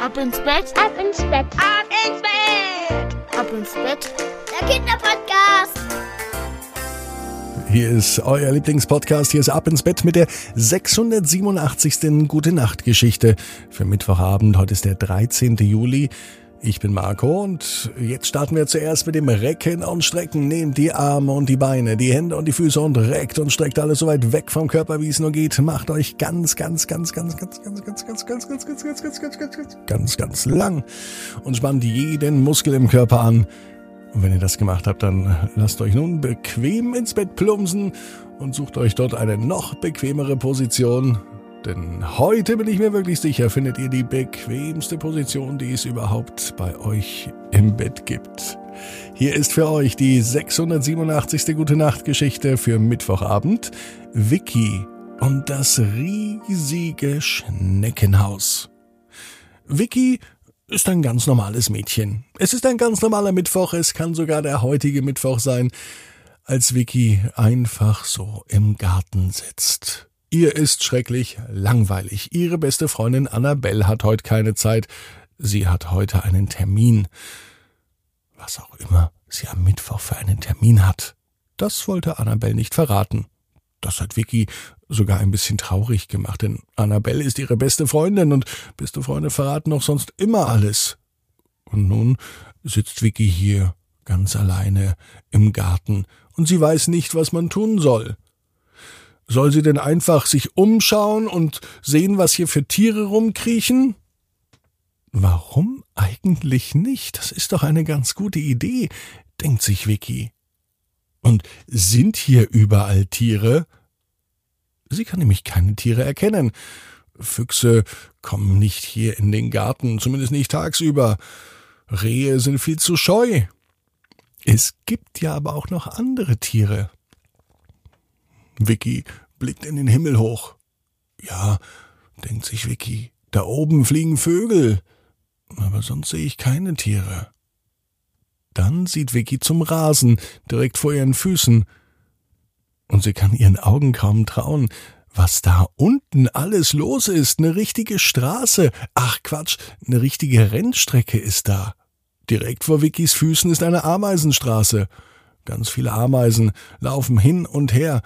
Ab ins Bett, Ab ins Bett. Ab ins Bett. ab ins Bett. Der Kinderpodcast. Hier ist euer Lieblingspodcast. Hier ist Ab ins Bett mit der 687. Gute Nacht Geschichte für Mittwochabend. Heute ist der 13. Juli. Ich bin Marco und jetzt starten wir zuerst mit dem Recken und Strecken. Nehmt die Arme und die Beine, die Hände und die Füße und reckt und streckt alles so weit weg vom Körper, wie es nur geht. Macht euch ganz, ganz, ganz, ganz, ganz, ganz, ganz, ganz, ganz, ganz, ganz, ganz, ganz, ganz, ganz, ganz, ganz, ganz lang und spannt jeden Muskel im Körper an. Und wenn ihr das gemacht habt, dann lasst euch nun bequem ins Bett plumpsen und sucht euch dort eine noch bequemere Position. Denn heute bin ich mir wirklich sicher, findet ihr die bequemste Position, die es überhaupt bei euch im Bett gibt. Hier ist für euch die 687. Gute Nacht Geschichte für Mittwochabend. Vicky und das riesige Schneckenhaus. Vicky ist ein ganz normales Mädchen. Es ist ein ganz normaler Mittwoch, es kann sogar der heutige Mittwoch sein, als Vicky einfach so im Garten sitzt. Ihr ist schrecklich langweilig. Ihre beste Freundin Annabelle hat heute keine Zeit. Sie hat heute einen Termin. Was auch immer sie am Mittwoch für einen Termin hat. Das wollte Annabelle nicht verraten. Das hat Vicky sogar ein bisschen traurig gemacht, denn Annabelle ist ihre beste Freundin und beste Freunde verraten auch sonst immer alles. Und nun sitzt Vicky hier ganz alleine im Garten und sie weiß nicht, was man tun soll. Soll sie denn einfach sich umschauen und sehen, was hier für Tiere rumkriechen? Warum eigentlich nicht? Das ist doch eine ganz gute Idee, denkt sich Vicky. Und sind hier überall Tiere? Sie kann nämlich keine Tiere erkennen. Füchse kommen nicht hier in den Garten, zumindest nicht tagsüber. Rehe sind viel zu scheu. Es gibt ja aber auch noch andere Tiere. Vicky blickt in den Himmel hoch. Ja, denkt sich Vicky, da oben fliegen Vögel, aber sonst sehe ich keine Tiere. Dann sieht Vicky zum Rasen direkt vor ihren Füßen, und sie kann ihren Augen kaum trauen, was da unten alles los ist. Eine richtige Straße. Ach Quatsch, eine richtige Rennstrecke ist da. Direkt vor Vickys Füßen ist eine Ameisenstraße. Ganz viele Ameisen laufen hin und her.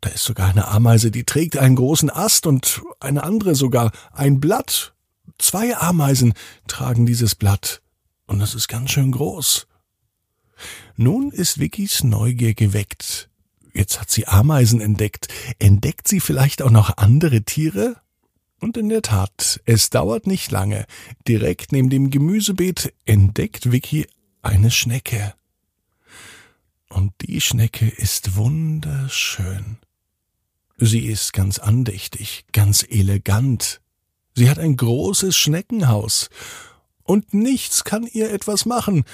Da ist sogar eine Ameise, die trägt einen großen Ast und eine andere sogar ein Blatt. Zwei Ameisen tragen dieses Blatt. Und das ist ganz schön groß. Nun ist Vickys Neugier geweckt. Jetzt hat sie Ameisen entdeckt. Entdeckt sie vielleicht auch noch andere Tiere? Und in der Tat, es dauert nicht lange. Direkt neben dem Gemüsebeet entdeckt Vicky eine Schnecke. Und die Schnecke ist wunderschön. Sie ist ganz andächtig, ganz elegant. Sie hat ein großes Schneckenhaus. Und nichts kann ihr etwas machen.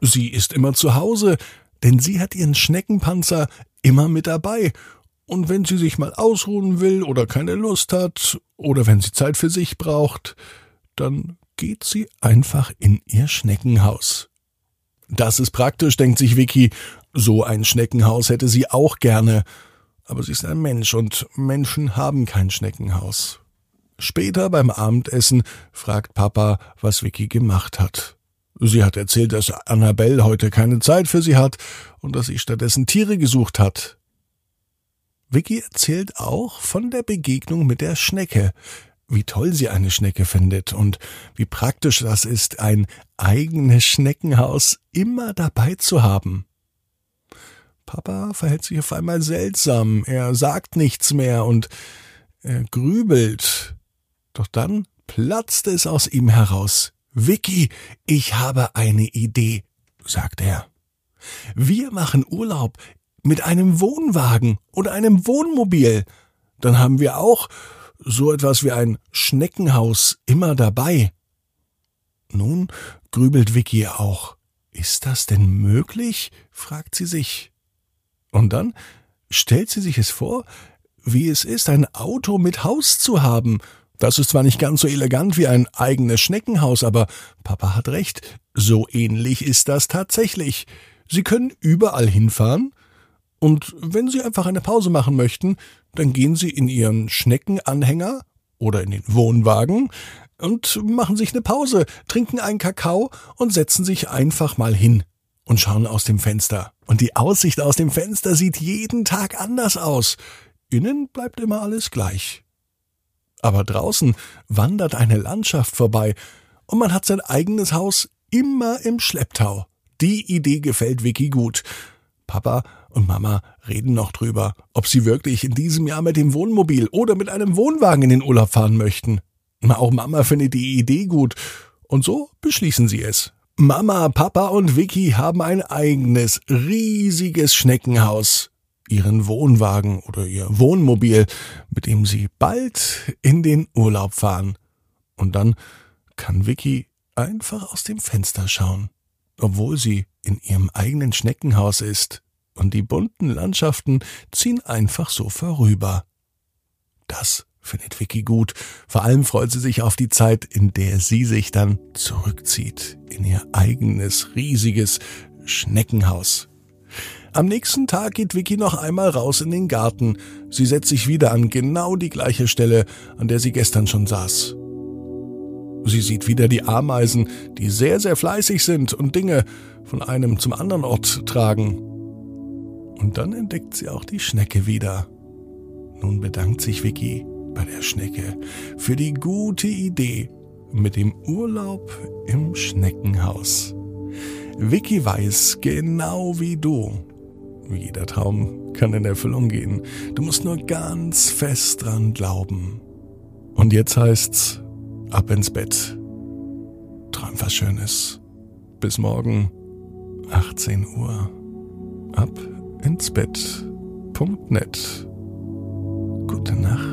Sie ist immer zu Hause, denn sie hat ihren Schneckenpanzer immer mit dabei. Und wenn sie sich mal ausruhen will oder keine Lust hat oder wenn sie Zeit für sich braucht, dann geht sie einfach in ihr Schneckenhaus. Das ist praktisch, denkt sich Vicky. So ein Schneckenhaus hätte sie auch gerne. Aber sie ist ein Mensch und Menschen haben kein Schneckenhaus. Später beim Abendessen fragt Papa, was Vicky gemacht hat. Sie hat erzählt, dass Annabelle heute keine Zeit für sie hat und dass sie stattdessen Tiere gesucht hat. Vicky erzählt auch von der Begegnung mit der Schnecke, wie toll sie eine Schnecke findet und wie praktisch das ist, ein eigenes Schneckenhaus immer dabei zu haben. Papa verhält sich auf einmal seltsam, er sagt nichts mehr und er grübelt. Doch dann platzt es aus ihm heraus. Vicky, ich habe eine Idee, sagt er. Wir machen Urlaub mit einem Wohnwagen oder einem Wohnmobil. Dann haben wir auch so etwas wie ein Schneckenhaus immer dabei. Nun grübelt Vicky auch. Ist das denn möglich? fragt sie sich. Und dann stellt sie sich es vor, wie es ist, ein Auto mit Haus zu haben. Das ist zwar nicht ganz so elegant wie ein eigenes Schneckenhaus, aber Papa hat recht, so ähnlich ist das tatsächlich. Sie können überall hinfahren, und wenn Sie einfach eine Pause machen möchten, dann gehen Sie in Ihren Schneckenanhänger oder in den Wohnwagen, und machen sich eine Pause, trinken einen Kakao und setzen sich einfach mal hin und schauen aus dem Fenster. Und die Aussicht aus dem Fenster sieht jeden Tag anders aus. Innen bleibt immer alles gleich. Aber draußen wandert eine Landschaft vorbei und man hat sein eigenes Haus immer im Schlepptau. Die Idee gefällt Vicky gut. Papa und Mama reden noch drüber, ob sie wirklich in diesem Jahr mit dem Wohnmobil oder mit einem Wohnwagen in den Urlaub fahren möchten. Auch Mama findet die Idee gut. Und so beschließen sie es. Mama, Papa und Vicky haben ein eigenes, riesiges Schneckenhaus. Ihren Wohnwagen oder ihr Wohnmobil, mit dem sie bald in den Urlaub fahren. Und dann kann Vicky einfach aus dem Fenster schauen, obwohl sie in ihrem eigenen Schneckenhaus ist. Und die bunten Landschaften ziehen einfach so vorüber. Das findet Vicky gut. Vor allem freut sie sich auf die Zeit, in der sie sich dann zurückzieht in ihr eigenes riesiges Schneckenhaus. Am nächsten Tag geht Vicky noch einmal raus in den Garten. Sie setzt sich wieder an genau die gleiche Stelle, an der sie gestern schon saß. Sie sieht wieder die Ameisen, die sehr, sehr fleißig sind und Dinge von einem zum anderen Ort tragen. Und dann entdeckt sie auch die Schnecke wieder. Nun bedankt sich Vicky bei der Schnecke für die gute Idee mit dem Urlaub im Schneckenhaus. Vicky weiß genau wie du. Jeder Traum kann in Erfüllung gehen. Du musst nur ganz fest dran glauben. Und jetzt heißt's ab ins Bett. Träum was Schönes. Bis morgen, 18 Uhr. Ab ins Bett.net. Gute Nacht.